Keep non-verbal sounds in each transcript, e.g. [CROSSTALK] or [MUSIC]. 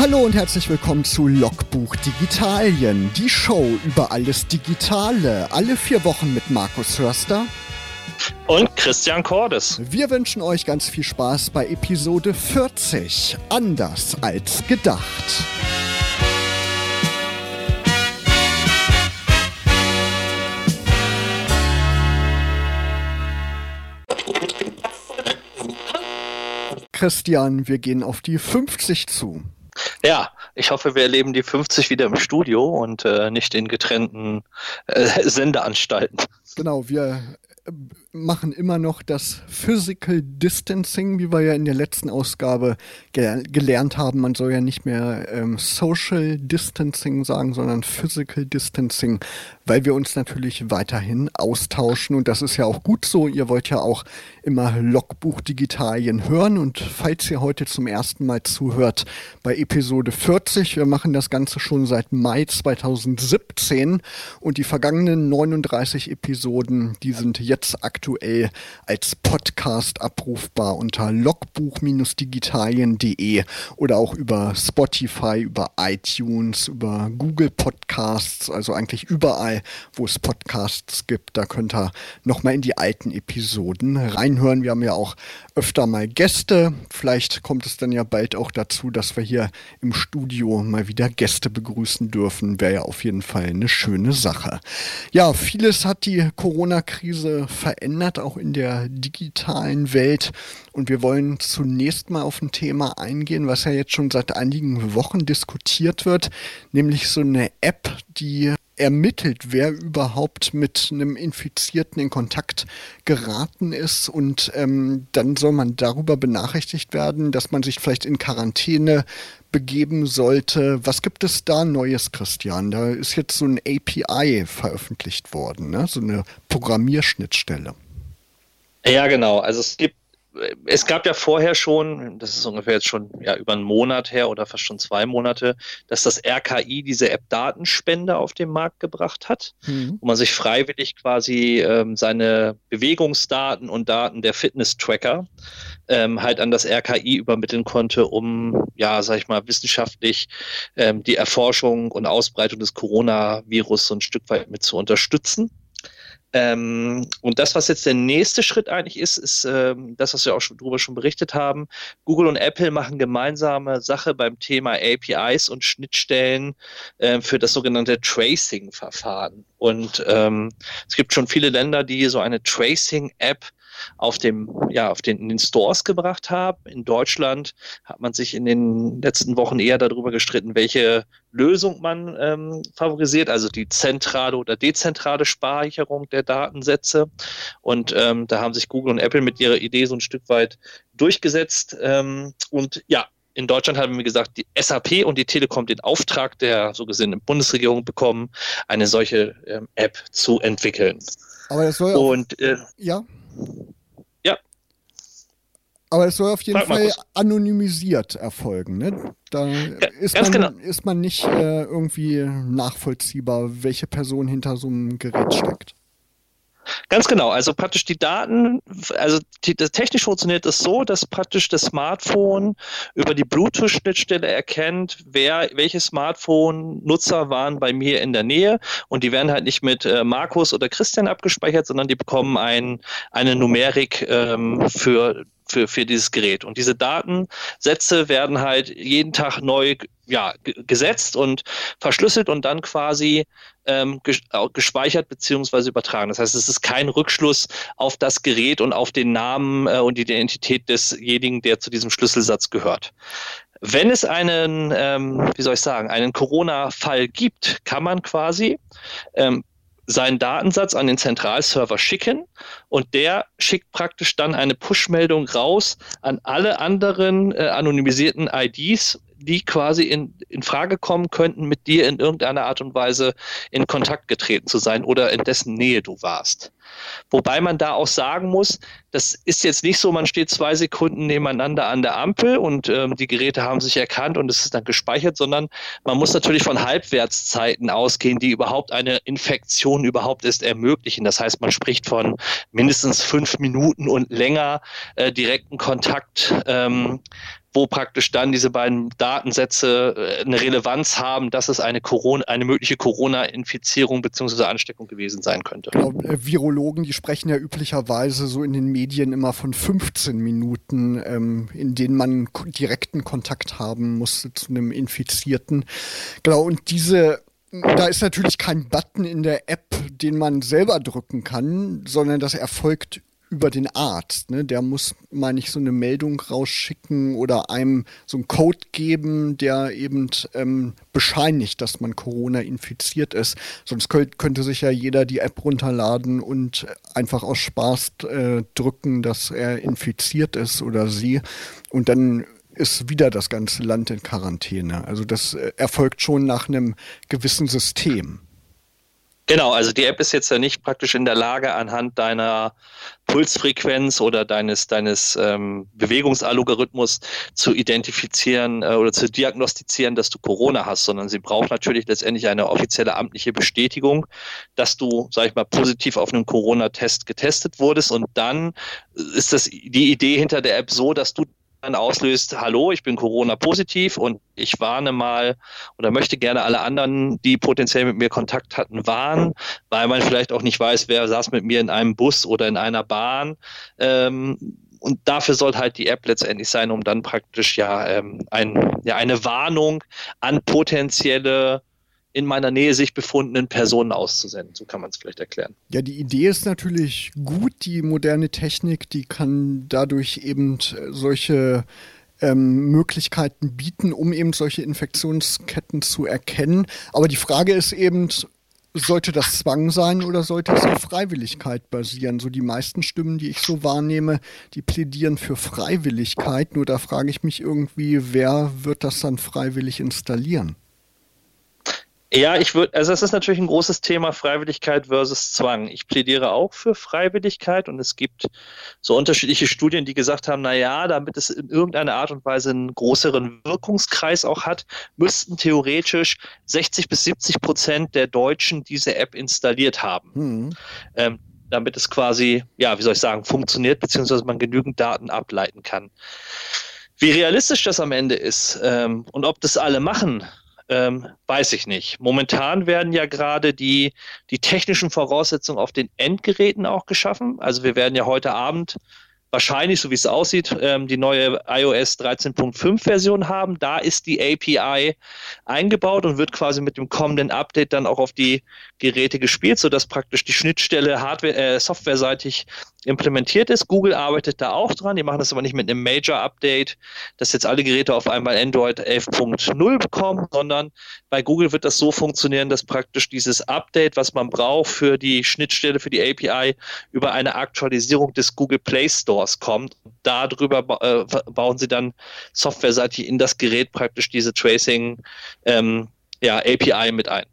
Hallo und herzlich willkommen zu Logbuch Digitalien, die Show über alles Digitale, alle vier Wochen mit Markus Hörster und Christian Cordes. Wir wünschen euch ganz viel Spaß bei Episode 40, anders als gedacht. Christian, wir gehen auf die 50 zu. Ja, ich hoffe, wir erleben die 50 wieder im Studio und äh, nicht in getrennten äh, [LAUGHS] Sendeanstalten. Genau, wir machen immer noch das Physical Distancing, wie wir ja in der letzten Ausgabe gel gelernt haben. Man soll ja nicht mehr ähm, Social Distancing sagen, sondern Physical Distancing, weil wir uns natürlich weiterhin austauschen. Und das ist ja auch gut so. Ihr wollt ja auch immer Logbuch Digitalien hören. Und falls ihr heute zum ersten Mal zuhört bei Episode 40, wir machen das Ganze schon seit Mai 2017 und die vergangenen 39 Episoden, die sind jetzt aktuell als Podcast abrufbar unter logbuch-digitalien.de oder auch über Spotify, über iTunes, über Google Podcasts, also eigentlich überall wo es Podcasts gibt. Da könnt ihr nochmal in die alten Episoden reinhören. Wir haben ja auch öfter mal Gäste. Vielleicht kommt es dann ja bald auch dazu, dass wir hier im Studio mal wieder Gäste begrüßen dürfen. Wäre ja auf jeden Fall eine schöne Sache. Ja, vieles hat die Corona-Krise verändert, auch in der digitalen Welt. Und wir wollen zunächst mal auf ein Thema eingehen, was ja jetzt schon seit einigen Wochen diskutiert wird, nämlich so eine App, die ermittelt, wer überhaupt mit einem Infizierten in Kontakt geraten ist. Und ähm, dann soll man darüber benachrichtigt werden, dass man sich vielleicht in Quarantäne begeben sollte. Was gibt es da Neues, Christian? Da ist jetzt so ein API veröffentlicht worden, ne? so eine Programmierschnittstelle. Ja, genau. Also es gibt es gab ja vorher schon, das ist ungefähr jetzt schon ja, über einen Monat her oder fast schon zwei Monate, dass das RKI diese App-Datenspende auf den Markt gebracht hat, mhm. wo man sich freiwillig quasi ähm, seine Bewegungsdaten und Daten der Fitness-Tracker ähm, halt an das RKI übermitteln konnte, um, ja, sag ich mal, wissenschaftlich ähm, die Erforschung und Ausbreitung des Coronavirus so ein Stück weit mit zu unterstützen. Ähm, und das, was jetzt der nächste Schritt eigentlich ist, ist ähm, das, was wir auch schon darüber schon berichtet haben. Google und Apple machen gemeinsame Sache beim Thema APIs und Schnittstellen äh, für das sogenannte Tracing-Verfahren. Und ähm, es gibt schon viele Länder, die so eine Tracing-App auf dem, ja, auf den, in den Stores gebracht haben. In Deutschland hat man sich in den letzten Wochen eher darüber gestritten, welche Lösung man ähm, favorisiert, also die zentrale oder dezentrale Speicherung der Datensätze. Und ähm, da haben sich Google und Apple mit ihrer Idee so ein Stück weit durchgesetzt. Ähm, und ja, in Deutschland haben wir gesagt, die SAP und die Telekom den Auftrag der so gesehen Bundesregierung bekommen, eine solche ähm, App zu entwickeln. Aber das soll ja. Und, äh, ja. Ja. Aber es soll auf jeden Frag Fall anonymisiert erfolgen. Ne? Da ja, ist, man, genau. ist man nicht äh, irgendwie nachvollziehbar, welche Person hinter so einem Gerät steckt. Ganz genau. Also praktisch die Daten, also die, das technisch funktioniert es das so, dass praktisch das Smartphone über die Bluetooth-Schnittstelle erkennt, wer, welche Smartphone-Nutzer waren bei mir in der Nähe und die werden halt nicht mit äh, Markus oder Christian abgespeichert, sondern die bekommen ein, eine Numerik ähm, für für, für dieses Gerät. Und diese Datensätze werden halt jeden Tag neu ja, gesetzt und verschlüsselt und dann quasi ähm, gespeichert beziehungsweise übertragen. Das heißt, es ist kein Rückschluss auf das Gerät und auf den Namen äh, und die Identität desjenigen, der zu diesem Schlüsselsatz gehört. Wenn es einen, ähm, wie soll ich sagen, einen Corona-Fall gibt, kann man quasi ähm, seinen Datensatz an den Zentralserver schicken und der schickt praktisch dann eine Push-Meldung raus an alle anderen äh, anonymisierten IDs, die quasi in, in Frage kommen könnten, mit dir in irgendeiner Art und Weise in Kontakt getreten zu sein oder in dessen Nähe du warst. Wobei man da auch sagen muss, das ist jetzt nicht so, man steht zwei Sekunden nebeneinander an der Ampel und ähm, die Geräte haben sich erkannt und es ist dann gespeichert, sondern man muss natürlich von Halbwertszeiten ausgehen, die überhaupt eine Infektion überhaupt erst ermöglichen. Das heißt, man spricht von mindestens fünf Minuten und länger äh, direkten Kontakt ähm, wo praktisch dann diese beiden Datensätze äh, eine Relevanz haben, dass es eine, Corona, eine mögliche Corona-Infizierung bzw. Ansteckung gewesen sein könnte. Genau, äh, Virologen, die sprechen ja üblicherweise so in den Medien immer von 15 Minuten, ähm, in denen man direkten Kontakt haben muss zu einem Infizierten. Genau, und diese da ist natürlich kein Button in der App, den man selber drücken kann, sondern das erfolgt über den Arzt. Ne? Der muss, meine ich, so eine Meldung rausschicken oder einem so einen Code geben, der eben ähm, bescheinigt, dass man Corona infiziert ist. Sonst könnt, könnte sich ja jeder die App runterladen und einfach aus Spaß äh, drücken, dass er infiziert ist oder sie. Und dann ist wieder das ganze Land in Quarantäne. Also das äh, erfolgt schon nach einem gewissen System. Genau, also die App ist jetzt ja nicht praktisch in der Lage, anhand deiner Pulsfrequenz oder deines, deines ähm, Bewegungsalgorithmus zu identifizieren äh, oder zu diagnostizieren, dass du Corona hast, sondern sie braucht natürlich letztendlich eine offizielle amtliche Bestätigung, dass du, sag ich mal, positiv auf einem Corona-Test getestet wurdest. Und dann ist das die Idee hinter der App so, dass du dann auslöst, hallo, ich bin Corona-positiv und ich warne mal oder möchte gerne alle anderen, die potenziell mit mir Kontakt hatten, warnen, weil man vielleicht auch nicht weiß, wer saß mit mir in einem Bus oder in einer Bahn. Ähm, und dafür soll halt die App letztendlich sein, um dann praktisch ja, ähm, ein, ja eine Warnung an potenzielle in meiner Nähe sich befundenen Personen auszusenden. So kann man es vielleicht erklären. Ja, die Idee ist natürlich gut. Die moderne Technik, die kann dadurch eben solche ähm, Möglichkeiten bieten, um eben solche Infektionsketten zu erkennen. Aber die Frage ist eben, sollte das Zwang sein oder sollte es auf Freiwilligkeit basieren? So die meisten Stimmen, die ich so wahrnehme, die plädieren für Freiwilligkeit. Nur da frage ich mich irgendwie, wer wird das dann freiwillig installieren? Ja, ich würde, also es ist natürlich ein großes Thema Freiwilligkeit versus Zwang. Ich plädiere auch für Freiwilligkeit und es gibt so unterschiedliche Studien, die gesagt haben, na ja, damit es in irgendeiner Art und Weise einen größeren Wirkungskreis auch hat, müssten theoretisch 60 bis 70 Prozent der Deutschen diese App installiert haben. Mhm. Ähm, damit es quasi, ja, wie soll ich sagen, funktioniert, beziehungsweise man genügend Daten ableiten kann. Wie realistisch das am Ende ist ähm, und ob das alle machen, ähm, weiß ich nicht. Momentan werden ja gerade die, die technischen Voraussetzungen auf den Endgeräten auch geschaffen. Also wir werden ja heute Abend wahrscheinlich, so wie es aussieht, ähm, die neue iOS 13.5 Version haben. Da ist die API eingebaut und wird quasi mit dem kommenden Update dann auch auf die Geräte gespielt, sodass praktisch die Schnittstelle hardware, äh, softwareseitig implementiert ist. Google arbeitet da auch dran. Die machen das aber nicht mit einem Major-Update, dass jetzt alle Geräte auf einmal Android 11.0 bekommen, sondern bei Google wird das so funktionieren, dass praktisch dieses Update, was man braucht für die Schnittstelle, für die API, über eine Aktualisierung des Google Play Stores kommt. Darüber äh, bauen sie dann softwareseitig in das Gerät praktisch diese Tracing ähm, ja, API mit ein.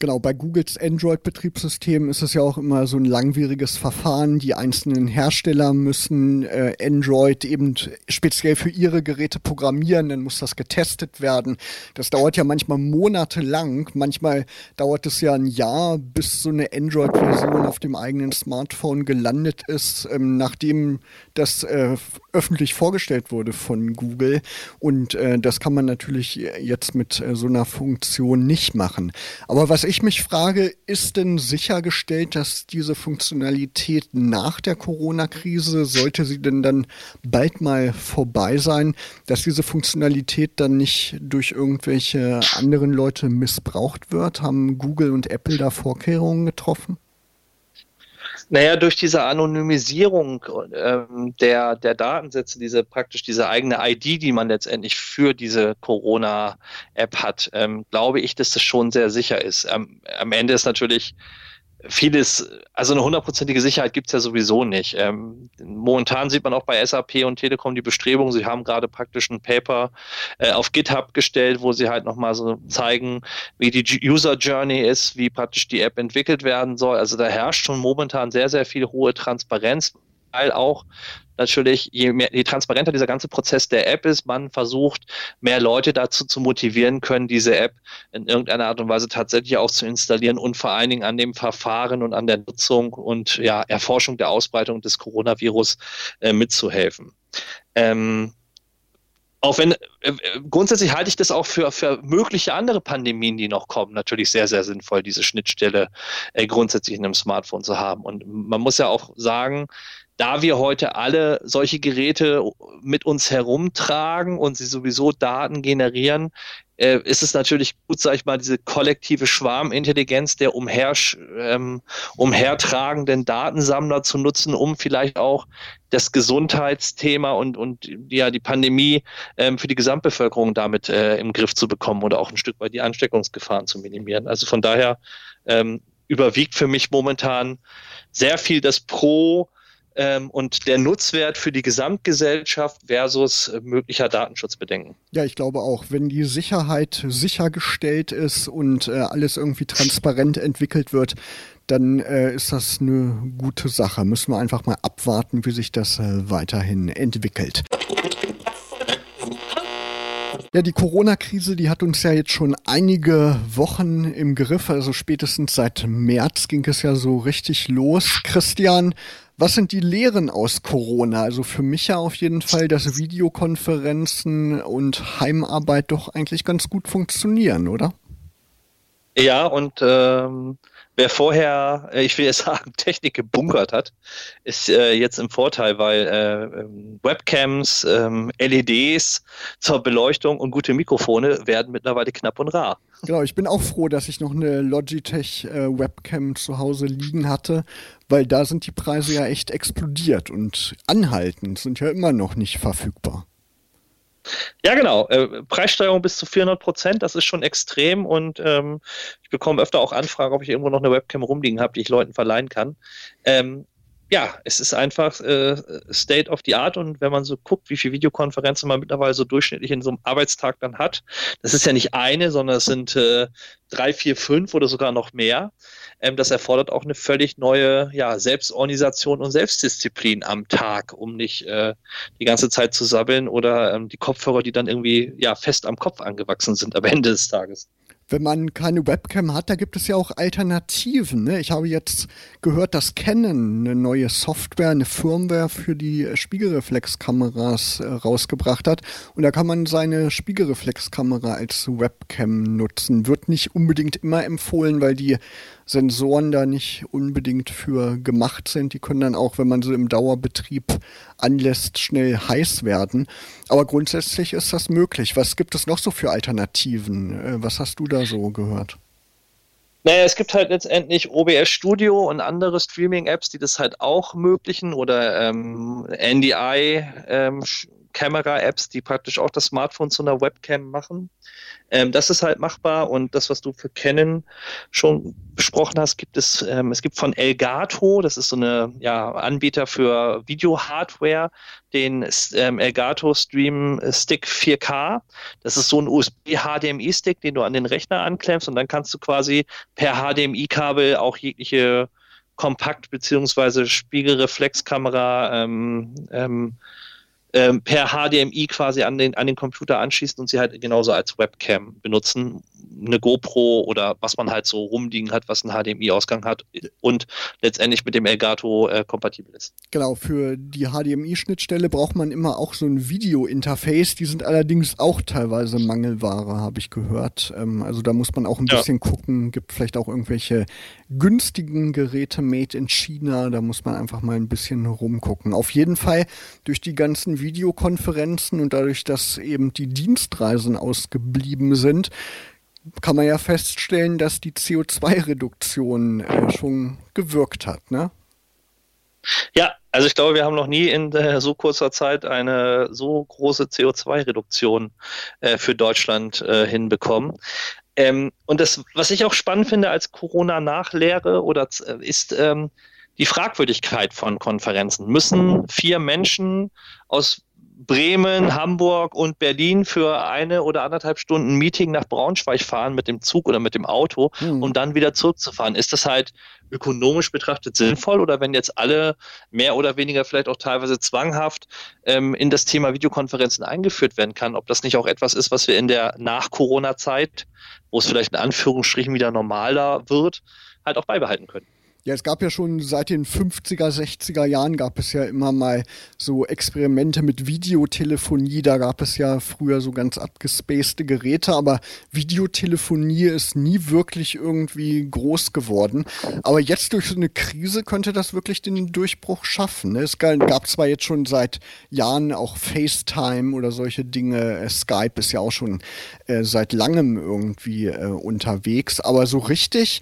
Genau, bei Googles Android-Betriebssystem ist es ja auch immer so ein langwieriges Verfahren. Die einzelnen Hersteller müssen äh, Android eben speziell für ihre Geräte programmieren, dann muss das getestet werden. Das dauert ja manchmal monatelang. Manchmal dauert es ja ein Jahr, bis so eine Android-Version auf dem eigenen Smartphone gelandet ist, ähm, nachdem das äh, öffentlich vorgestellt wurde von Google. Und äh, das kann man natürlich jetzt mit äh, so einer Funktion nicht machen. Aber was ich mich frage, ist denn sichergestellt, dass diese Funktionalität nach der Corona-Krise, sollte sie denn dann bald mal vorbei sein, dass diese Funktionalität dann nicht durch irgendwelche anderen Leute missbraucht wird? Haben Google und Apple da Vorkehrungen getroffen? Naja, durch diese Anonymisierung ähm, der, der Datensätze, diese praktisch diese eigene ID, die man letztendlich für diese Corona-App hat, ähm, glaube ich, dass das schon sehr sicher ist. Am, am Ende ist natürlich vieles, also eine hundertprozentige Sicherheit gibt es ja sowieso nicht. Ähm, momentan sieht man auch bei SAP und Telekom die Bestrebung, sie haben gerade praktisch ein Paper äh, auf GitHub gestellt, wo sie halt nochmal so zeigen, wie die User Journey ist, wie praktisch die App entwickelt werden soll. Also da herrscht schon momentan sehr, sehr viel hohe Transparenz, weil auch natürlich, je, mehr, je transparenter dieser ganze Prozess der App ist, man versucht, mehr Leute dazu zu motivieren können, diese App in irgendeiner Art und Weise tatsächlich auch zu installieren und vor allen Dingen an dem Verfahren und an der Nutzung und ja, Erforschung der Ausbreitung des Coronavirus äh, mitzuhelfen. Ähm, auch wenn äh, grundsätzlich halte ich das auch für, für mögliche andere Pandemien, die noch kommen, natürlich sehr, sehr sinnvoll, diese Schnittstelle äh, grundsätzlich in einem Smartphone zu haben. Und man muss ja auch sagen, da wir heute alle solche Geräte mit uns herumtragen und sie sowieso Daten generieren, äh, ist es natürlich gut, sag ich mal, diese kollektive Schwarmintelligenz der umher, ähm, umhertragenden Datensammler zu nutzen, um vielleicht auch das Gesundheitsthema und, und ja, die Pandemie ähm, für die Gesamtbevölkerung damit äh, im Griff zu bekommen oder auch ein Stück weit die Ansteckungsgefahren zu minimieren. Also von daher ähm, überwiegt für mich momentan sehr viel das Pro, ähm, und der Nutzwert für die Gesamtgesellschaft versus äh, möglicher Datenschutzbedenken. Ja, ich glaube auch, wenn die Sicherheit sichergestellt ist und äh, alles irgendwie transparent entwickelt wird, dann äh, ist das eine gute Sache. Müssen wir einfach mal abwarten, wie sich das äh, weiterhin entwickelt. Ja, die Corona-Krise, die hat uns ja jetzt schon einige Wochen im Griff. Also spätestens seit März ging es ja so richtig los. Christian, was sind die Lehren aus Corona? Also für mich ja auf jeden Fall, dass Videokonferenzen und Heimarbeit doch eigentlich ganz gut funktionieren, oder? Ja, und ähm, wer vorher, äh, ich will jetzt [LAUGHS] sagen, Technik gebunkert hat, ist äh, jetzt im Vorteil, weil äh, ähm, Webcams, ähm, LEDs zur Beleuchtung und gute Mikrofone werden mittlerweile knapp und rar. Genau, ich bin auch froh, dass ich noch eine Logitech äh, Webcam zu Hause liegen hatte, weil da sind die Preise ja echt explodiert und anhaltend sind ja immer noch nicht verfügbar. Ja, genau. Äh, Preissteigerung bis zu 400 Prozent, das ist schon extrem und ähm, ich bekomme öfter auch Anfragen, ob ich irgendwo noch eine Webcam rumliegen habe, die ich Leuten verleihen kann. Ähm, ja, es ist einfach äh, State of the Art und wenn man so guckt, wie viele Videokonferenzen man mittlerweile so durchschnittlich in so einem Arbeitstag dann hat, das ist ja nicht eine, sondern es sind äh, drei, vier, fünf oder sogar noch mehr. Ähm, das erfordert auch eine völlig neue ja, Selbstorganisation und Selbstdisziplin am Tag, um nicht äh, die ganze Zeit zu sabbeln oder ähm, die Kopfhörer, die dann irgendwie ja fest am Kopf angewachsen sind am Ende des Tages wenn man keine Webcam hat, da gibt es ja auch Alternativen. Ne? Ich habe jetzt gehört, dass Canon eine neue Software, eine Firmware für die Spiegelreflexkameras äh, rausgebracht hat. Und da kann man seine Spiegelreflexkamera als Webcam nutzen. Wird nicht unbedingt immer empfohlen, weil die Sensoren da nicht unbedingt für gemacht sind. Die können dann auch, wenn man sie im Dauerbetrieb anlässt, schnell heiß werden. Aber grundsätzlich ist das möglich. Was gibt es noch so für Alternativen? Äh, was hast du da so gehört? Naja, es gibt halt letztendlich OBS Studio und andere Streaming-Apps, die das halt auch ermöglichen oder ähm, NDI ähm, die praktisch auch das Smartphone zu einer Webcam machen. Ähm, das ist halt machbar und das, was du für Canon schon besprochen hast, gibt es, ähm, es gibt von Elgato, das ist so eine ja, Anbieter für Video-Hardware, den ähm, Elgato Stream Stick 4K. Das ist so ein USB-HDMI-Stick, den du an den Rechner anklemmst und dann kannst du quasi per HDMI-Kabel auch jegliche Kompakt- bzw. Spiegelreflexkamera ähm, ähm, ähm, per HDMI quasi an den, an den Computer anschließen und sie halt genauso als Webcam benutzen. Eine GoPro oder was man halt so rumliegen hat, was einen HDMI-Ausgang hat und letztendlich mit dem Elgato äh, kompatibel ist. Genau, für die HDMI-Schnittstelle braucht man immer auch so ein Video-Interface. Die sind allerdings auch teilweise Mangelware, habe ich gehört. Ähm, also da muss man auch ein ja. bisschen gucken. Gibt vielleicht auch irgendwelche günstigen Geräte made in China. Da muss man einfach mal ein bisschen rumgucken. Auf jeden Fall durch die ganzen Videokonferenzen und dadurch, dass eben die Dienstreisen ausgeblieben sind, kann man ja feststellen, dass die CO2-Reduktion äh, schon gewirkt hat, ne? Ja, also ich glaube, wir haben noch nie in äh, so kurzer Zeit eine so große CO2-Reduktion äh, für Deutschland äh, hinbekommen. Ähm, und das, was ich auch spannend finde als Corona-Nachlehre oder äh, ist ähm, die Fragwürdigkeit von Konferenzen. Müssen vier Menschen aus Bremen, Hamburg und Berlin für eine oder anderthalb Stunden Meeting nach Braunschweig fahren mit dem Zug oder mit dem Auto, mhm. um dann wieder zurückzufahren. Ist das halt ökonomisch betrachtet sinnvoll oder wenn jetzt alle mehr oder weniger vielleicht auch teilweise zwanghaft ähm, in das Thema Videokonferenzen eingeführt werden kann, ob das nicht auch etwas ist, was wir in der Nach-Corona-Zeit, wo es vielleicht in Anführungsstrichen wieder normaler wird, halt auch beibehalten können? Ja, es gab ja schon seit den 50er, 60er Jahren gab es ja immer mal so Experimente mit Videotelefonie. Da gab es ja früher so ganz abgespacede Geräte, aber Videotelefonie ist nie wirklich irgendwie groß geworden. Aber jetzt durch so eine Krise könnte das wirklich den Durchbruch schaffen. Ne? Es gab zwar jetzt schon seit Jahren auch FaceTime oder solche Dinge. Äh, Skype ist ja auch schon äh, seit langem irgendwie äh, unterwegs, aber so richtig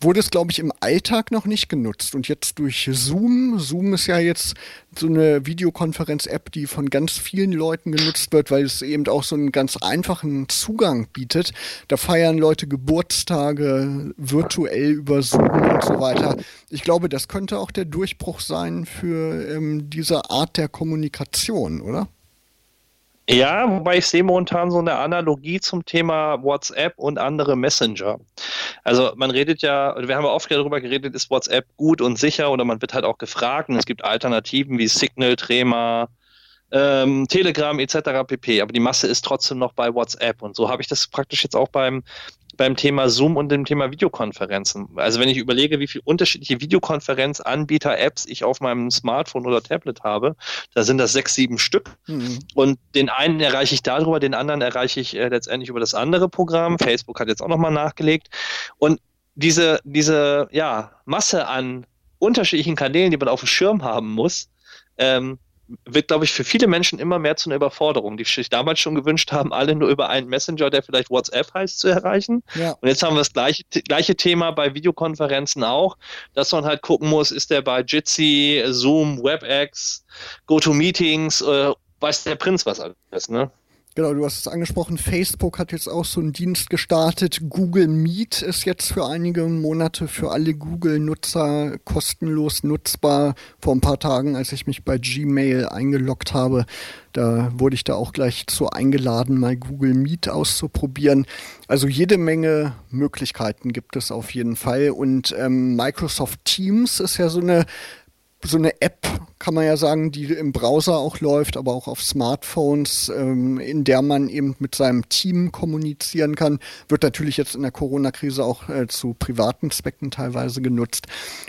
wurde es, glaube ich, im Alltag noch nicht genutzt. Und jetzt durch Zoom, Zoom ist ja jetzt so eine Videokonferenz-App, die von ganz vielen Leuten genutzt wird, weil es eben auch so einen ganz einfachen Zugang bietet. Da feiern Leute Geburtstage virtuell über Zoom und so weiter. Ich glaube, das könnte auch der Durchbruch sein für ähm, diese Art der Kommunikation, oder? Ja, wobei ich sehe momentan so eine Analogie zum Thema WhatsApp und andere Messenger. Also man redet ja, wir haben ja oft darüber geredet, ist WhatsApp gut und sicher oder man wird halt auch gefragt und es gibt Alternativen wie Signal, Trema, ähm, Telegram etc. pp. Aber die Masse ist trotzdem noch bei WhatsApp und so habe ich das praktisch jetzt auch beim beim Thema Zoom und dem Thema Videokonferenzen. Also wenn ich überlege, wie viele unterschiedliche Videokonferenzanbieter-Apps ich auf meinem Smartphone oder Tablet habe, da sind das sechs, sieben Stück. Mhm. Und den einen erreiche ich darüber, den anderen erreiche ich äh, letztendlich über das andere Programm. Facebook hat jetzt auch nochmal nachgelegt. Und diese, diese ja, Masse an unterschiedlichen Kanälen, die man auf dem Schirm haben muss, ähm, wird, glaube ich, für viele Menschen immer mehr zu einer Überforderung, die sich damals schon gewünscht haben, alle nur über einen Messenger, der vielleicht WhatsApp heißt, zu erreichen. Ja. Und jetzt haben wir das gleiche, gleiche Thema bei Videokonferenzen auch, dass man halt gucken muss, ist der bei Jitsi, Zoom, WebEx, GoToMeetings, äh, weiß der Prinz was alles, ne? Genau, du hast es angesprochen, Facebook hat jetzt auch so einen Dienst gestartet. Google Meet ist jetzt für einige Monate für alle Google-Nutzer kostenlos nutzbar. Vor ein paar Tagen, als ich mich bei Gmail eingeloggt habe, da wurde ich da auch gleich zu eingeladen, mal Google Meet auszuprobieren. Also jede Menge Möglichkeiten gibt es auf jeden Fall. Und ähm, Microsoft Teams ist ja so eine so eine App, kann man ja sagen, die im Browser auch läuft, aber auch auf Smartphones, ähm, in der man eben mit seinem Team kommunizieren kann, wird natürlich jetzt in der Corona-Krise auch äh, zu privaten Zwecken teilweise genutzt.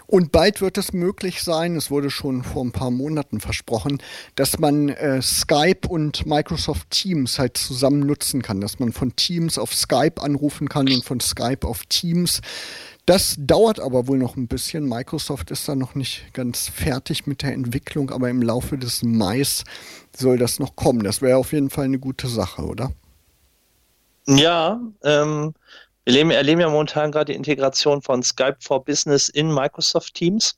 Und bald wird es möglich sein, es wurde schon vor ein paar Monaten versprochen, dass man äh, Skype und Microsoft Teams halt zusammen nutzen kann, dass man von Teams auf Skype anrufen kann und von Skype auf Teams. Das dauert aber wohl noch ein bisschen. Microsoft ist da noch nicht ganz fertig mit der Entwicklung, aber im Laufe des Mais soll das noch kommen. Das wäre auf jeden Fall eine gute Sache, oder? Ja, ähm, wir erleben, erleben, ja momentan gerade die Integration von Skype for Business in Microsoft Teams.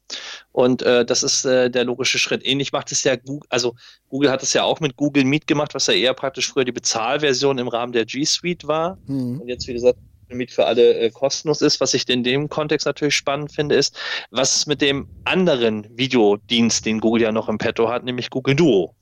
Und äh, das ist äh, der logische Schritt. Ähnlich macht es ja Google, also Google hat es ja auch mit Google Meet gemacht, was ja eher praktisch früher die Bezahlversion im Rahmen der G Suite war. Mhm. Und jetzt, wie gesagt, Meet für alle äh, kostenlos ist. Was ich in dem Kontext natürlich spannend finde, ist, was ist mit dem anderen Videodienst, den Google ja noch im Petto hat, nämlich Google Duo.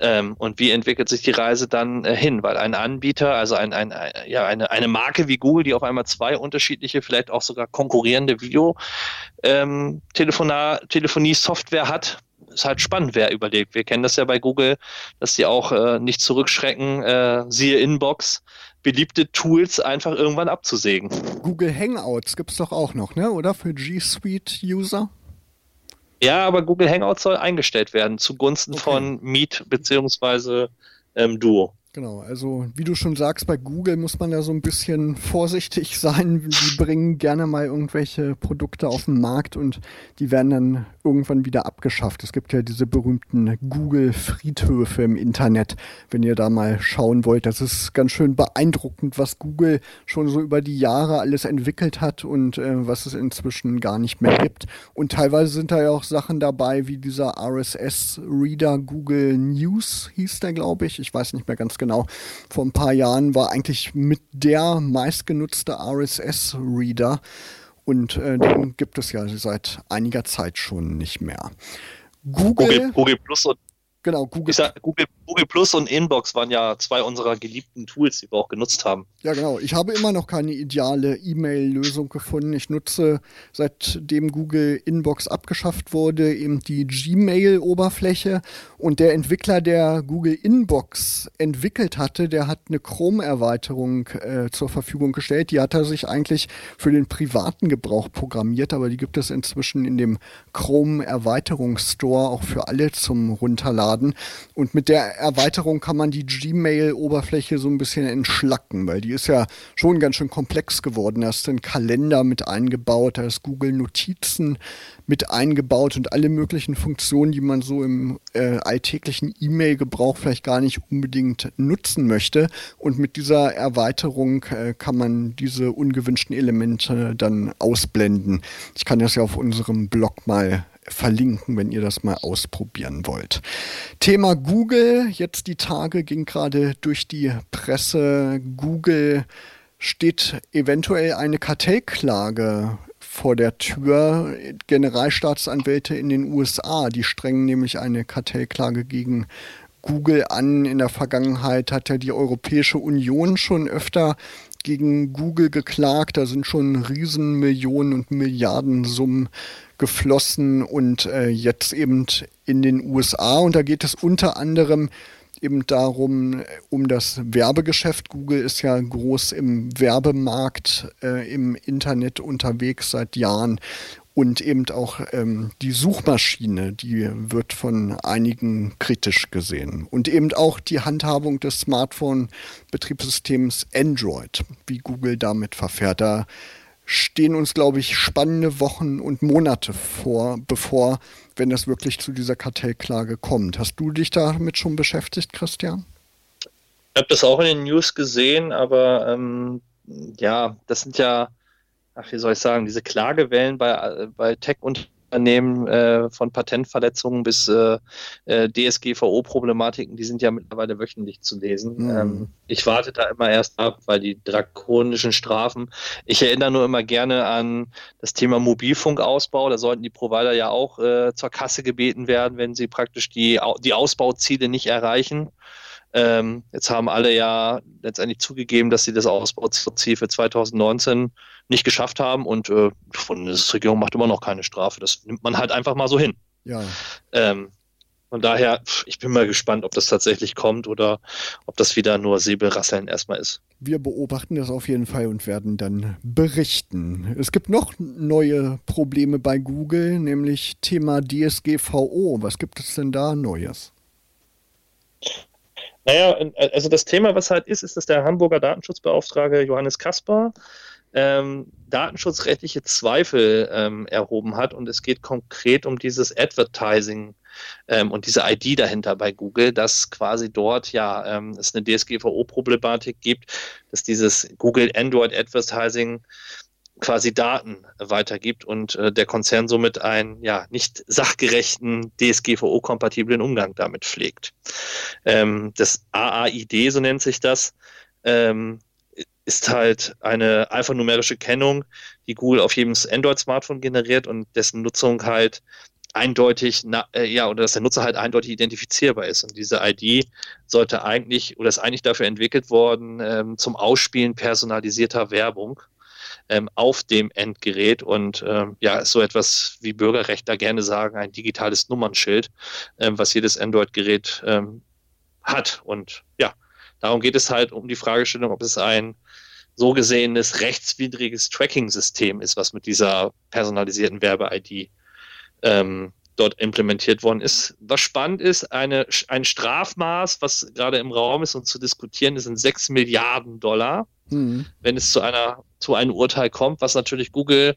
Ähm, und wie entwickelt sich die Reise dann äh, hin? Weil ein Anbieter, also ein, ein, ein, ja, eine, eine Marke wie Google, die auf einmal zwei unterschiedliche, vielleicht auch sogar konkurrierende Video-Telefonie-Software ähm, hat, ist halt spannend, wer überlegt. Wir kennen das ja bei Google, dass die auch äh, nicht zurückschrecken, äh, siehe Inbox, beliebte Tools einfach irgendwann abzusägen. Google Hangouts gibt es doch auch noch, ne? oder? Für G Suite-User? Ja, aber Google Hangouts soll eingestellt werden zugunsten okay. von Meet bzw. Ähm, Duo. Genau, also wie du schon sagst, bei Google muss man da so ein bisschen [LAUGHS] vorsichtig sein. Die bringen gerne mal irgendwelche Produkte auf den Markt und die werden dann irgendwann wieder abgeschafft. Es gibt ja diese berühmten Google-Friedhöfe im Internet. Wenn ihr da mal schauen wollt, das ist ganz schön beeindruckend, was Google schon so über die Jahre alles entwickelt hat und äh, was es inzwischen gar nicht mehr gibt. Und teilweise sind da ja auch Sachen dabei, wie dieser RSS-Reader Google News hieß der, glaube ich. Ich weiß nicht mehr ganz genau. Vor ein paar Jahren war eigentlich mit der meistgenutzte RSS-Reader und äh, den gibt es ja seit einiger Zeit schon nicht mehr. Google, Google, Google Plus und Genau, Google. Sag, Google. Google Plus und Inbox waren ja zwei unserer geliebten Tools, die wir auch genutzt haben. Ja, genau. Ich habe immer noch keine ideale E-Mail-Lösung gefunden. Ich nutze, seitdem Google Inbox abgeschafft wurde, eben die Gmail-Oberfläche. Und der Entwickler, der Google Inbox entwickelt hatte, der hat eine Chrome-Erweiterung äh, zur Verfügung gestellt. Die hat er sich eigentlich für den privaten Gebrauch programmiert, aber die gibt es inzwischen in dem Chrome-Erweiterungsstore auch für alle zum Runterladen. Und mit der Erweiterung kann man die Gmail-Oberfläche so ein bisschen entschlacken, weil die ist ja schon ganz schön komplex geworden. Da ist ein Kalender mit eingebaut, da ist Google Notizen mit eingebaut und alle möglichen Funktionen, die man so im äh, alltäglichen E-Mail-Gebrauch vielleicht gar nicht unbedingt nutzen möchte. Und mit dieser Erweiterung äh, kann man diese ungewünschten Elemente dann ausblenden. Ich kann das ja auf unserem Blog mal verlinken, wenn ihr das mal ausprobieren wollt. Thema Google, jetzt die Tage ging gerade durch die Presse. Google steht eventuell eine Kartellklage vor der Tür. Generalstaatsanwälte in den USA, die strengen nämlich eine Kartellklage gegen Google an. In der Vergangenheit hat ja die Europäische Union schon öfter gegen Google geklagt. Da sind schon Riesenmillionen und Milliardensummen geflossen und äh, jetzt eben in den USA. Und da geht es unter anderem eben darum, um das Werbegeschäft. Google ist ja groß im Werbemarkt äh, im Internet unterwegs seit Jahren. Und eben auch ähm, die Suchmaschine, die wird von einigen kritisch gesehen. Und eben auch die Handhabung des Smartphone-Betriebssystems Android, wie Google damit verfährt. Da stehen uns, glaube ich, spannende Wochen und Monate vor, bevor, wenn es wirklich zu dieser Kartellklage kommt. Hast du dich damit schon beschäftigt, Christian? Ich habe das auch in den News gesehen, aber ähm, ja, das sind ja, ach, wie soll ich sagen, diese Klagewellen bei, bei Tech-Unternehmen Unternehmen äh, von Patentverletzungen bis äh, äh DSGVO-Problematiken, die sind ja mittlerweile wöchentlich zu lesen. Mhm. Ähm, ich warte da immer erst ab, weil die drakonischen Strafen, ich erinnere nur immer gerne an das Thema Mobilfunkausbau, da sollten die Provider ja auch äh, zur Kasse gebeten werden, wenn sie praktisch die, die Ausbauziele nicht erreichen. Ähm, jetzt haben alle ja letztendlich zugegeben, dass sie das Ausbauziel für 2019 nicht geschafft haben und äh, die Bundesregierung macht immer noch keine Strafe. Das nimmt man halt einfach mal so hin. Ja. Ähm, von daher, ich bin mal gespannt, ob das tatsächlich kommt oder ob das wieder nur Säbelrasseln erstmal ist. Wir beobachten das auf jeden Fall und werden dann berichten. Es gibt noch neue Probleme bei Google, nämlich Thema DSGVO. Was gibt es denn da Neues? Naja, also das Thema, was halt ist, ist, dass der Hamburger Datenschutzbeauftragte Johannes Kaspar ähm, datenschutzrechtliche Zweifel ähm, erhoben hat. Und es geht konkret um dieses Advertising ähm, und diese ID dahinter bei Google, dass quasi dort ja ähm, es eine DSGVO-Problematik gibt, dass dieses Google Android Advertising quasi Daten weitergibt und äh, der Konzern somit einen ja nicht sachgerechten DSGVO-kompatiblen Umgang damit pflegt. Ähm, das AAID, so nennt sich das, ähm, ist halt eine alphanumerische Kennung, die Google auf jedem Android-Smartphone generiert und dessen Nutzung halt eindeutig, na, äh, ja, oder dass der Nutzer halt eindeutig identifizierbar ist. Und diese ID sollte eigentlich, oder ist eigentlich dafür entwickelt worden, ähm, zum Ausspielen personalisierter Werbung ähm, auf dem Endgerät und ähm, ja, ist so etwas, wie Bürgerrechtler gerne sagen, ein digitales Nummernschild, ähm, was jedes Android-Gerät ähm, hat. Und ja, darum geht es halt um die Fragestellung, ob es ein so gesehenes rechtswidriges Tracking-System ist, was mit dieser personalisierten Werbe-ID ähm, dort implementiert worden ist. Was spannend ist, eine, ein Strafmaß, was gerade im Raum ist und zu diskutieren ist, sind 6 Milliarden Dollar, mhm. wenn es zu einer zu einem Urteil kommt, was natürlich Google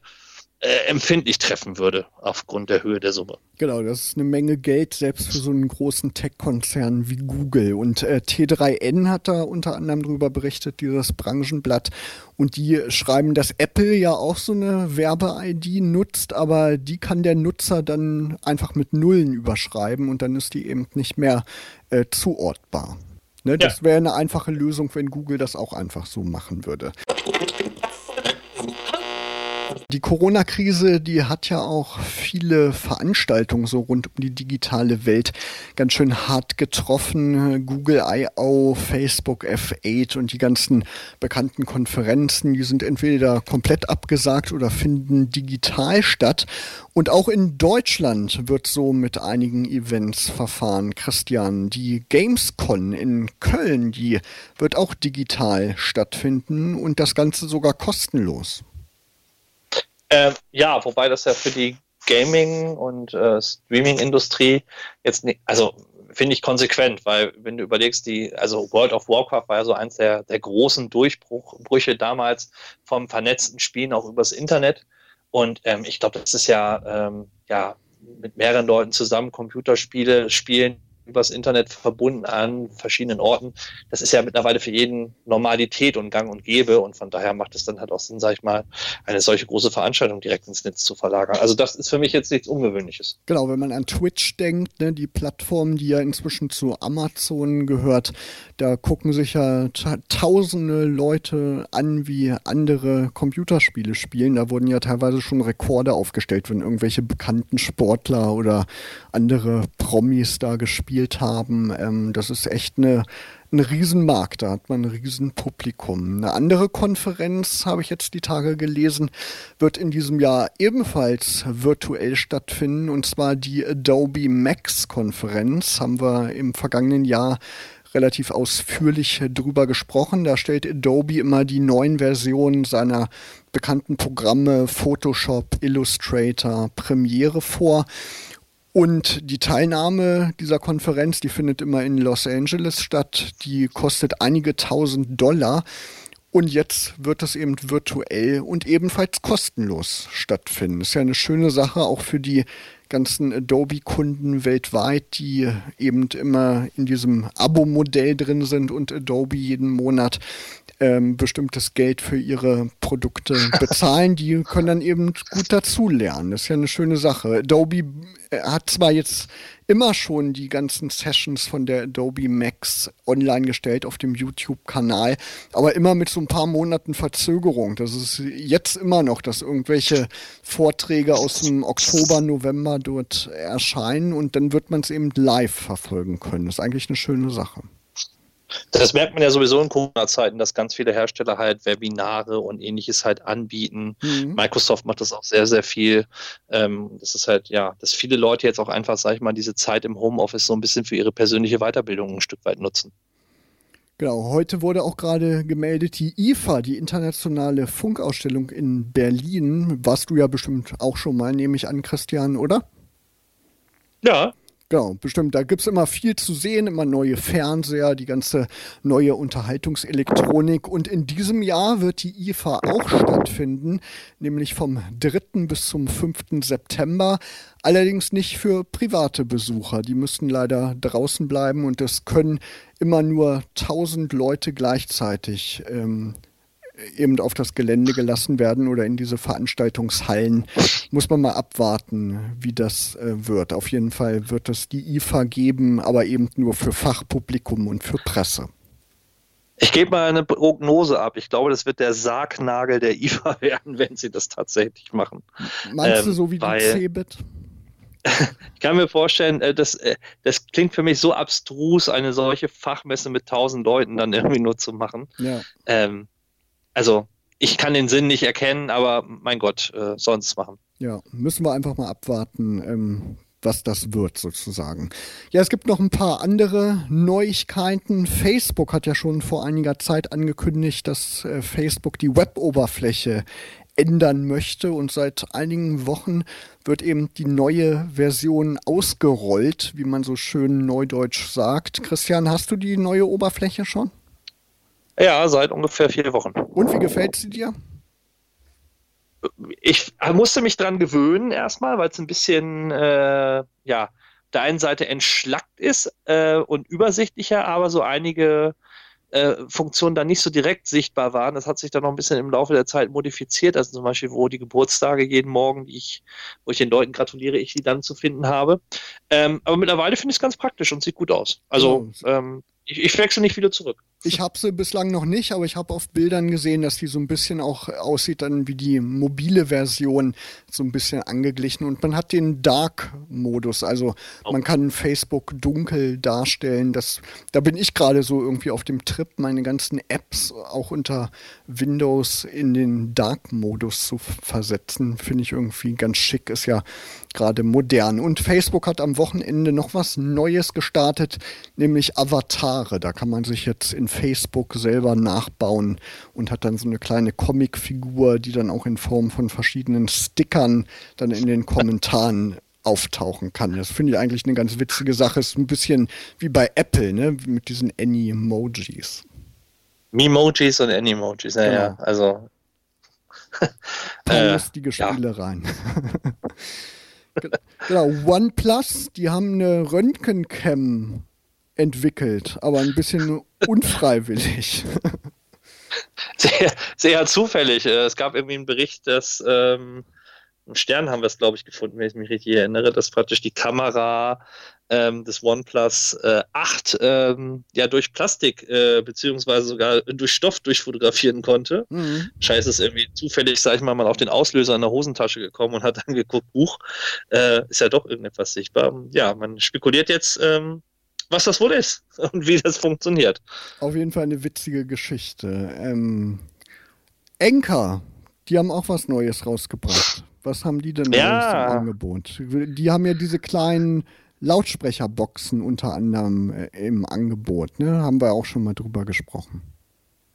äh, empfindlich treffen würde aufgrund der Höhe der Summe. Genau, das ist eine Menge Geld, selbst für so einen großen Tech-Konzern wie Google. Und äh, T3N hat da unter anderem darüber berichtet, dieses Branchenblatt. Und die schreiben, dass Apple ja auch so eine Werbe-ID nutzt, aber die kann der Nutzer dann einfach mit Nullen überschreiben und dann ist die eben nicht mehr äh, zuortbar. Ne, das wäre eine einfache Lösung, wenn Google das auch einfach so machen würde. Die Corona-Krise, die hat ja auch viele Veranstaltungen so rund um die digitale Welt ganz schön hart getroffen. Google I.O., Facebook F8 und die ganzen bekannten Konferenzen, die sind entweder komplett abgesagt oder finden digital statt. Und auch in Deutschland wird so mit einigen Events verfahren. Christian, die Gamescon in Köln, die wird auch digital stattfinden und das Ganze sogar kostenlos. Äh, ja, wobei das ja für die Gaming- und äh, Streaming-Industrie jetzt nicht, also finde ich konsequent, weil wenn du überlegst, die, also World of Warcraft war ja so eins der, der großen Durchbrüche damals vom vernetzten Spielen auch übers Internet. Und ähm, ich glaube, das ist ja, ähm, ja mit mehreren Leuten zusammen Computerspiele spielen, übers Internet verbunden an verschiedenen Orten. Das ist ja mittlerweile für jeden Normalität und Gang und Gäbe und von daher macht es dann halt auch Sinn, sag ich mal, eine solche große Veranstaltung direkt ins Netz zu verlagern. Also das ist für mich jetzt nichts Ungewöhnliches. Genau, wenn man an Twitch denkt, ne, die Plattform, die ja inzwischen zu Amazon gehört, da gucken sich ja tausende Leute an, wie andere Computerspiele spielen. Da wurden ja teilweise schon Rekorde aufgestellt, wenn irgendwelche bekannten Sportler oder andere Promis da gespielt gespielt haben. Ähm, das ist echt eine, ein Riesenmarkt, da hat man ein Riesenpublikum. Eine andere Konferenz, habe ich jetzt die Tage gelesen, wird in diesem Jahr ebenfalls virtuell stattfinden, und zwar die Adobe Max Konferenz, haben wir im vergangenen Jahr relativ ausführlich drüber gesprochen. Da stellt Adobe immer die neuen Versionen seiner bekannten Programme Photoshop, Illustrator, Premiere vor. Und die Teilnahme dieser Konferenz, die findet immer in Los Angeles statt. Die kostet einige tausend Dollar. Und jetzt wird es eben virtuell und ebenfalls kostenlos stattfinden. Ist ja eine schöne Sache auch für die ganzen Adobe-Kunden weltweit, die eben immer in diesem Abo-Modell drin sind und Adobe jeden Monat ähm, bestimmtes Geld für ihre Produkte [LAUGHS] bezahlen, die können dann eben gut dazulernen. Das ist ja eine schöne Sache. Adobe äh, hat zwar jetzt immer schon die ganzen Sessions von der Adobe Max online gestellt auf dem YouTube-Kanal, aber immer mit so ein paar Monaten Verzögerung. Das ist jetzt immer noch, dass irgendwelche Vorträge aus dem Oktober, November dort erscheinen und dann wird man es eben live verfolgen können. Das ist eigentlich eine schöne Sache. Das merkt man ja sowieso in Corona-Zeiten, dass ganz viele Hersteller halt Webinare und ähnliches halt anbieten. Mhm. Microsoft macht das auch sehr, sehr viel. Ähm, das ist halt, ja, dass viele Leute jetzt auch einfach, sag ich mal, diese Zeit im Homeoffice so ein bisschen für ihre persönliche Weiterbildung ein Stück weit nutzen. Genau, heute wurde auch gerade gemeldet, die IFA, die internationale Funkausstellung in Berlin. Warst du ja bestimmt auch schon mal, nehme ich an, Christian, oder? Ja, Genau, bestimmt. Da gibt es immer viel zu sehen, immer neue Fernseher, die ganze neue Unterhaltungselektronik. Und in diesem Jahr wird die IFA auch stattfinden, nämlich vom 3. bis zum 5. September. Allerdings nicht für private Besucher. Die müssten leider draußen bleiben und es können immer nur 1000 Leute gleichzeitig ähm, eben auf das Gelände gelassen werden oder in diese Veranstaltungshallen. Muss man mal abwarten, wie das äh, wird. Auf jeden Fall wird es die IFA geben, aber eben nur für Fachpublikum und für Presse. Ich gebe mal eine Prognose ab. Ich glaube, das wird der Sargnagel der IFA [LAUGHS] werden, wenn sie das tatsächlich machen. Meinst ähm, du so wie die CeBIT? [LAUGHS] ich kann mir vorstellen, äh, das, äh, das klingt für mich so abstrus, eine solche Fachmesse mit tausend Leuten dann irgendwie nur zu machen. Ja. Ähm, also ich kann den Sinn nicht erkennen, aber mein Gott, äh, es machen. Ja, müssen wir einfach mal abwarten, ähm, was das wird sozusagen. Ja, es gibt noch ein paar andere Neuigkeiten. Facebook hat ja schon vor einiger Zeit angekündigt, dass äh, Facebook die Web-Oberfläche ändern möchte und seit einigen Wochen wird eben die neue Version ausgerollt, wie man so schön neudeutsch sagt. Christian, hast du die neue Oberfläche schon? Ja, seit ungefähr vier Wochen. Und wie gefällt sie dir? Ich musste mich dran gewöhnen erstmal, weil es ein bisschen, äh, ja, der einen Seite entschlackt ist äh, und übersichtlicher, aber so einige äh, Funktionen da nicht so direkt sichtbar waren. Das hat sich dann noch ein bisschen im Laufe der Zeit modifiziert. Also zum Beispiel, wo die Geburtstage jeden Morgen, die ich, wo ich den Leuten gratuliere, ich die dann zu finden habe. Ähm, aber mittlerweile finde ich es ganz praktisch und sieht gut aus. Also, ähm, ich, ich wechsle nicht wieder zurück. Ich habe sie bislang noch nicht, aber ich habe auf Bildern gesehen, dass die so ein bisschen auch aussieht dann wie die mobile Version, so ein bisschen angeglichen. Und man hat den Dark-Modus, also oh. man kann Facebook dunkel darstellen. Das, da bin ich gerade so irgendwie auf dem Trip, meine ganzen Apps auch unter Windows in den Dark-Modus zu versetzen. Finde ich irgendwie ganz schick, ist ja gerade modern. Und Facebook hat am Wochenende noch was Neues gestartet, nämlich Avatare. Da kann man sich jetzt in Facebook selber nachbauen und hat dann so eine kleine Comicfigur, die dann auch in Form von verschiedenen Stickern dann in den Kommentaren auftauchen kann. Das finde ich eigentlich eine ganz witzige Sache. Ist ein bisschen wie bei Apple, ne? Mit diesen Any-Emojis. Memojis und Any-Emojis, ja, genau. [LAUGHS] ja. Also. Paar lustige Spielereien. [LAUGHS] Ja. genau, OnePlus, die haben eine Röntgencam entwickelt, aber ein bisschen [LAUGHS] unfreiwillig. Sehr, sehr zufällig. Äh, es gab irgendwie einen Bericht, dass ähm, im Stern haben wir es, glaube ich, gefunden, wenn ich mich richtig erinnere, dass praktisch die Kamera ähm, des OnePlus äh, 8 ähm, ja durch Plastik äh, beziehungsweise sogar durch Stoff durchfotografieren konnte. Mhm. Scheiße ist irgendwie zufällig, sag ich mal, mal auf den Auslöser in der Hosentasche gekommen und hat dann geguckt, Buch, äh, ist ja doch irgendetwas sichtbar. Ja, man spekuliert jetzt, ähm, was das wohl ist [LAUGHS] und wie das funktioniert. Auf jeden Fall eine witzige Geschichte. Ähm, Enker, die haben auch was Neues rausgebracht. Was haben die denn ja. im Angebot? Die haben ja diese kleinen Lautsprecherboxen unter anderem äh, im Angebot. Ne? Haben wir auch schon mal drüber gesprochen.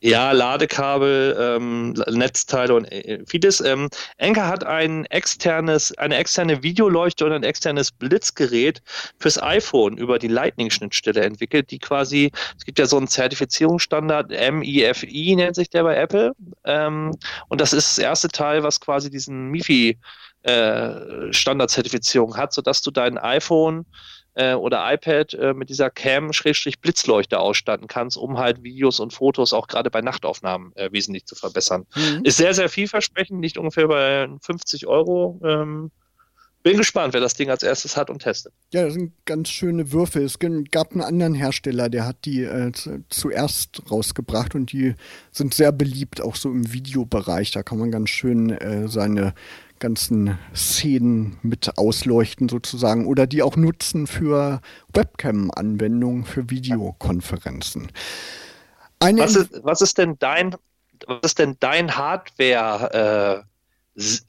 Ja, Ladekabel, ähm, Netzteile und äh, vieles. Ähm, Enker hat ein externes, eine externe Videoleuchte und ein externes Blitzgerät fürs iPhone über die Lightning-Schnittstelle entwickelt, die quasi, es gibt ja so einen Zertifizierungsstandard, MIFI nennt sich der bei Apple. Ähm, und das ist das erste Teil, was quasi diesen MIFI äh, Standardzertifizierung hat, sodass du dein iPhone äh, oder iPad äh, mit dieser Cam-Blitzleuchte ausstatten kannst, um halt Videos und Fotos auch gerade bei Nachtaufnahmen äh, wesentlich zu verbessern. Mhm. Ist sehr, sehr vielversprechend, liegt ungefähr bei 50 Euro. Ähm, bin gespannt, wer das Ding als erstes hat und testet. Ja, das sind ganz schöne Würfel. Es gab einen anderen Hersteller, der hat die äh, zuerst rausgebracht und die sind sehr beliebt, auch so im Videobereich. Da kann man ganz schön äh, seine ganzen Szenen mit ausleuchten sozusagen oder die auch nutzen für Webcam-Anwendungen für Videokonferenzen. Eine was, ist, was ist denn dein, was ist denn dein Hardware? Äh,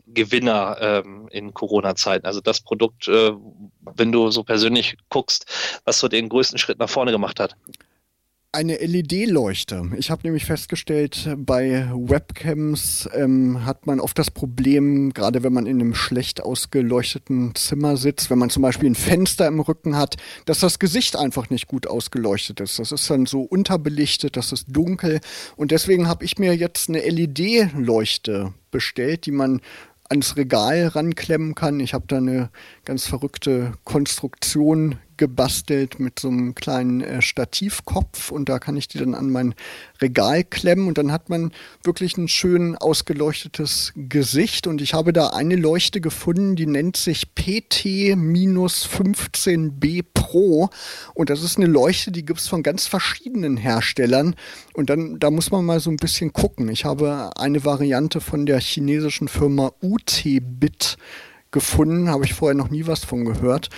Gewinner ähm, in Corona-Zeiten. Also das Produkt, äh, wenn du so persönlich guckst, was so den größten Schritt nach vorne gemacht hat. Eine LED-Leuchte. Ich habe nämlich festgestellt, bei Webcams ähm, hat man oft das Problem, gerade wenn man in einem schlecht ausgeleuchteten Zimmer sitzt, wenn man zum Beispiel ein Fenster im Rücken hat, dass das Gesicht einfach nicht gut ausgeleuchtet ist. Das ist dann so unterbelichtet, das ist dunkel. Und deswegen habe ich mir jetzt eine LED-Leuchte bestellt, die man ans Regal ranklemmen kann. Ich habe da eine ganz verrückte Konstruktion gebastelt mit so einem kleinen äh, Stativkopf und da kann ich die dann an mein Regal klemmen und dann hat man wirklich ein schön ausgeleuchtetes Gesicht und ich habe da eine Leuchte gefunden, die nennt sich PT-15B Pro und das ist eine Leuchte, die gibt es von ganz verschiedenen Herstellern und dann da muss man mal so ein bisschen gucken. Ich habe eine Variante von der chinesischen Firma UT-Bit gefunden, habe ich vorher noch nie was von gehört.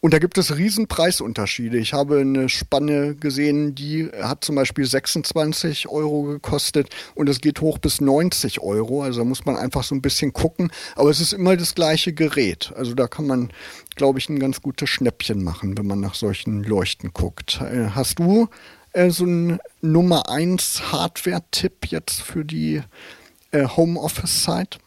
Und da gibt es riesen Preisunterschiede. Ich habe eine Spanne gesehen, die hat zum Beispiel 26 Euro gekostet und es geht hoch bis 90 Euro. Also da muss man einfach so ein bisschen gucken. Aber es ist immer das gleiche Gerät. Also da kann man, glaube ich, ein ganz gutes Schnäppchen machen, wenn man nach solchen Leuchten guckt. Äh, hast du äh, so einen Nummer 1 Hardware-Tipp jetzt für die äh, Homeoffice-Zeit?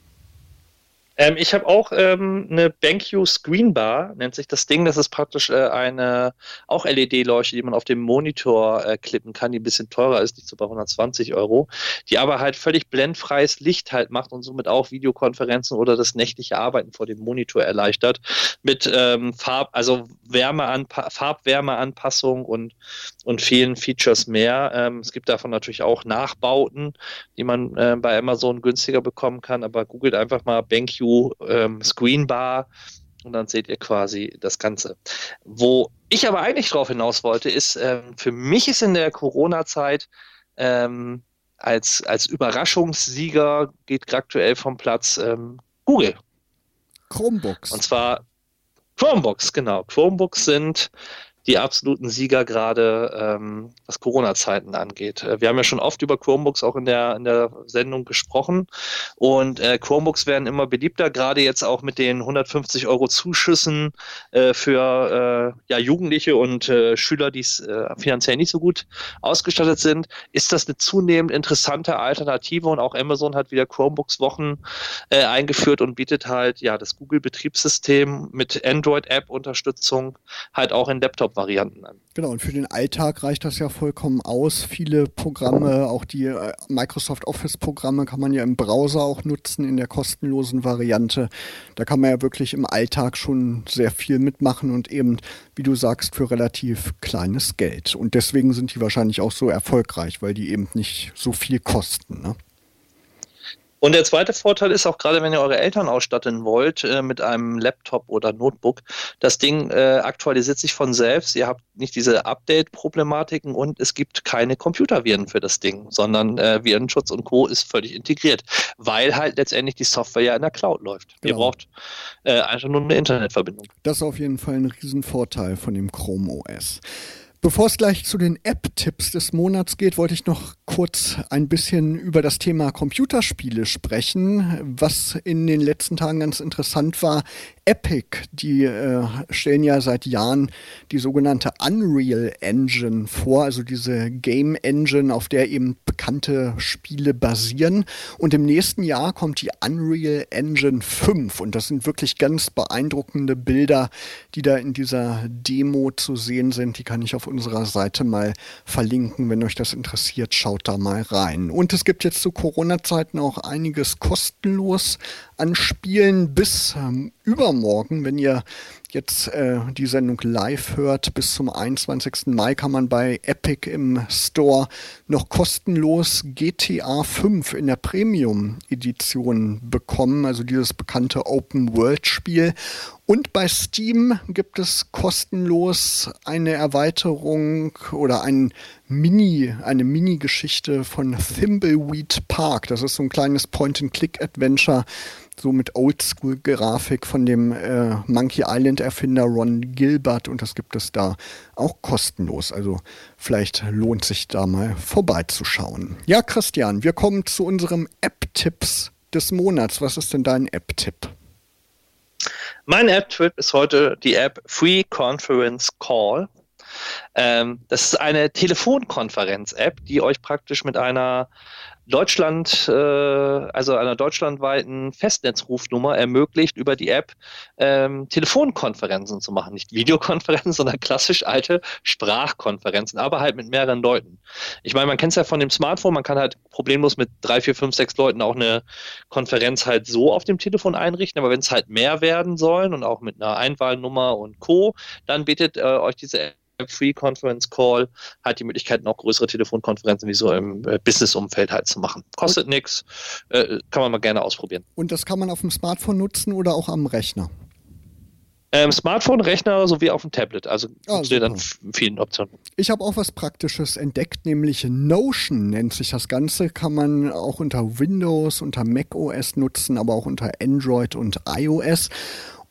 Ähm, ich habe auch ähm, eine BenQ Screenbar, nennt sich das Ding. Das ist praktisch äh, eine auch LED-Leuchte, die man auf dem Monitor äh, klippen kann, die ein bisschen teurer ist, die so bei 120 Euro, die aber halt völlig blendfreies Licht halt macht und somit auch Videokonferenzen oder das nächtliche Arbeiten vor dem Monitor erleichtert mit ähm, Farb, also Wärmeanpa Farbwärmeanpassung und, und vielen Features mehr. Ähm, es gibt davon natürlich auch Nachbauten, die man äh, bei Amazon günstiger bekommen kann, aber googelt einfach mal BenQ ähm, Screenbar Und dann seht ihr quasi das Ganze. Wo ich aber eigentlich drauf hinaus wollte, ist, ähm, für mich ist in der Corona-Zeit ähm, als, als Überraschungssieger geht aktuell vom Platz ähm, Google. Chromebooks. Und zwar Chromebooks, genau. Chromebooks sind die absoluten Sieger gerade, ähm, was Corona-Zeiten angeht. Äh, wir haben ja schon oft über Chromebooks auch in der, in der Sendung gesprochen. Und äh, Chromebooks werden immer beliebter, gerade jetzt auch mit den 150 Euro Zuschüssen äh, für äh, ja, Jugendliche und äh, Schüler, die äh, finanziell nicht so gut ausgestattet sind, ist das eine zunehmend interessante Alternative? Und auch Amazon hat wieder Chromebooks-Wochen äh, eingeführt und bietet halt ja das Google-Betriebssystem mit Android-App-Unterstützung halt auch in Laptop Desktop-Varianten an. Genau, und für den Alltag reicht das ja vollkommen aus. Viele Programme, auch die äh, Microsoft Office-Programme, kann man ja im Browser auch nutzen, in der kostenlosen Variante. Da kann man ja wirklich im Alltag schon sehr viel mitmachen und eben, wie du sagst, für relativ kleines Geld. Und deswegen sind die wahrscheinlich auch so erfolgreich, weil die eben nicht so viel kosten. Ne? Und der zweite Vorteil ist auch gerade, wenn ihr eure Eltern ausstatten wollt äh, mit einem Laptop oder Notebook, das Ding äh, aktualisiert sich von selbst. Ihr habt nicht diese Update-Problematiken und es gibt keine Computerviren für das Ding, sondern äh, Virenschutz und Co. ist völlig integriert, weil halt letztendlich die Software ja in der Cloud läuft. Genau. Ihr braucht äh, einfach nur eine Internetverbindung. Das ist auf jeden Fall ein Riesenvorteil von dem Chrome OS. Bevor es gleich zu den App-Tipps des Monats geht, wollte ich noch kurz ein bisschen über das Thema Computerspiele sprechen. Was in den letzten Tagen ganz interessant war, Epic, die äh, stellen ja seit Jahren die sogenannte Unreal Engine vor, also diese Game Engine, auf der eben bekannte Spiele basieren. Und im nächsten Jahr kommt die Unreal Engine 5 und das sind wirklich ganz beeindruckende Bilder, die da in dieser Demo zu sehen sind. Die kann ich auf unserer Seite mal verlinken. Wenn euch das interessiert, schaut da mal rein. Und es gibt jetzt zu Corona-Zeiten auch einiges kostenlos an Spielen bis ähm, übermorgen, wenn ihr jetzt äh, die Sendung live hört, bis zum 21. Mai kann man bei Epic im Store noch kostenlos GTA 5 in der Premium-Edition bekommen, also dieses bekannte Open-World-Spiel. Und bei Steam gibt es kostenlos eine Erweiterung oder ein Mini, eine Mini-Geschichte von Thimbleweed Park. Das ist so ein kleines Point-and-Click-Adventure, so mit Oldschool-Grafik von dem äh, Monkey Island-Erfinder Ron Gilbert und das gibt es da auch kostenlos. Also vielleicht lohnt sich da mal vorbeizuschauen. Ja, Christian, wir kommen zu unserem App-Tipps des Monats. Was ist denn dein App-Tipp? Mein App-Tipp ist heute die App Free Conference Call. Ähm, das ist eine Telefonkonferenz-App, die euch praktisch mit einer Deutschland, äh, also einer deutschlandweiten Festnetzrufnummer ermöglicht, über die App ähm, Telefonkonferenzen zu machen. Nicht Videokonferenzen, [LAUGHS] sondern klassisch alte Sprachkonferenzen, aber halt mit mehreren Leuten. Ich meine, man kennt es ja von dem Smartphone, man kann halt problemlos mit drei, vier, fünf, sechs Leuten auch eine Konferenz halt so auf dem Telefon einrichten, aber wenn es halt mehr werden sollen und auch mit einer Einwahlnummer und Co., dann bietet äh, euch diese App Free Conference Call hat die Möglichkeit, noch größere Telefonkonferenzen wie so im äh, Business-Umfeld halt zu machen. Kostet nichts, äh, kann man mal gerne ausprobieren. Und das kann man auf dem Smartphone nutzen oder auch am Rechner? Ähm, Smartphone, Rechner sowie auf dem Tablet. Also ah, dann vielen Optionen. Ich habe auch was Praktisches entdeckt, nämlich Notion nennt sich das Ganze. Kann man auch unter Windows, unter Mac OS nutzen, aber auch unter Android und iOS.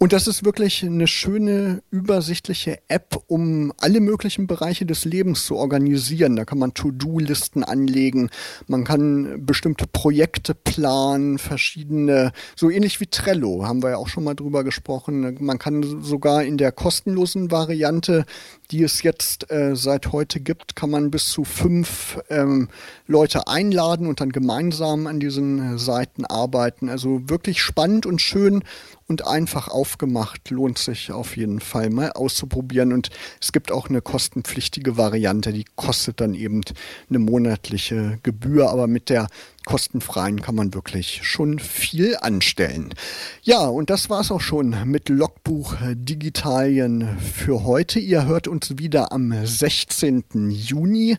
Und das ist wirklich eine schöne, übersichtliche App, um alle möglichen Bereiche des Lebens zu organisieren. Da kann man To-Do-Listen anlegen, man kann bestimmte Projekte planen, verschiedene, so ähnlich wie Trello, haben wir ja auch schon mal drüber gesprochen. Man kann sogar in der kostenlosen Variante, die es jetzt äh, seit heute gibt, kann man bis zu fünf ähm, Leute einladen und dann gemeinsam an diesen Seiten arbeiten. Also wirklich spannend und schön und einfach aufgemacht. Lohnt sich auf jeden Fall mal auszuprobieren. Und es gibt auch eine kostenpflichtige Variante, die kostet dann eben eine monatliche Gebühr, aber mit der kostenfreien kann man wirklich schon viel anstellen. Ja, und das war es auch schon mit Logbuch Digitalien für heute. Ihr hört uns wieder am 16. Juni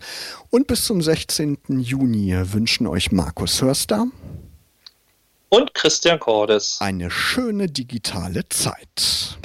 und bis zum 16. Juni wünschen euch Markus Hörster und Christian Cordes. Eine schöne digitale Zeit.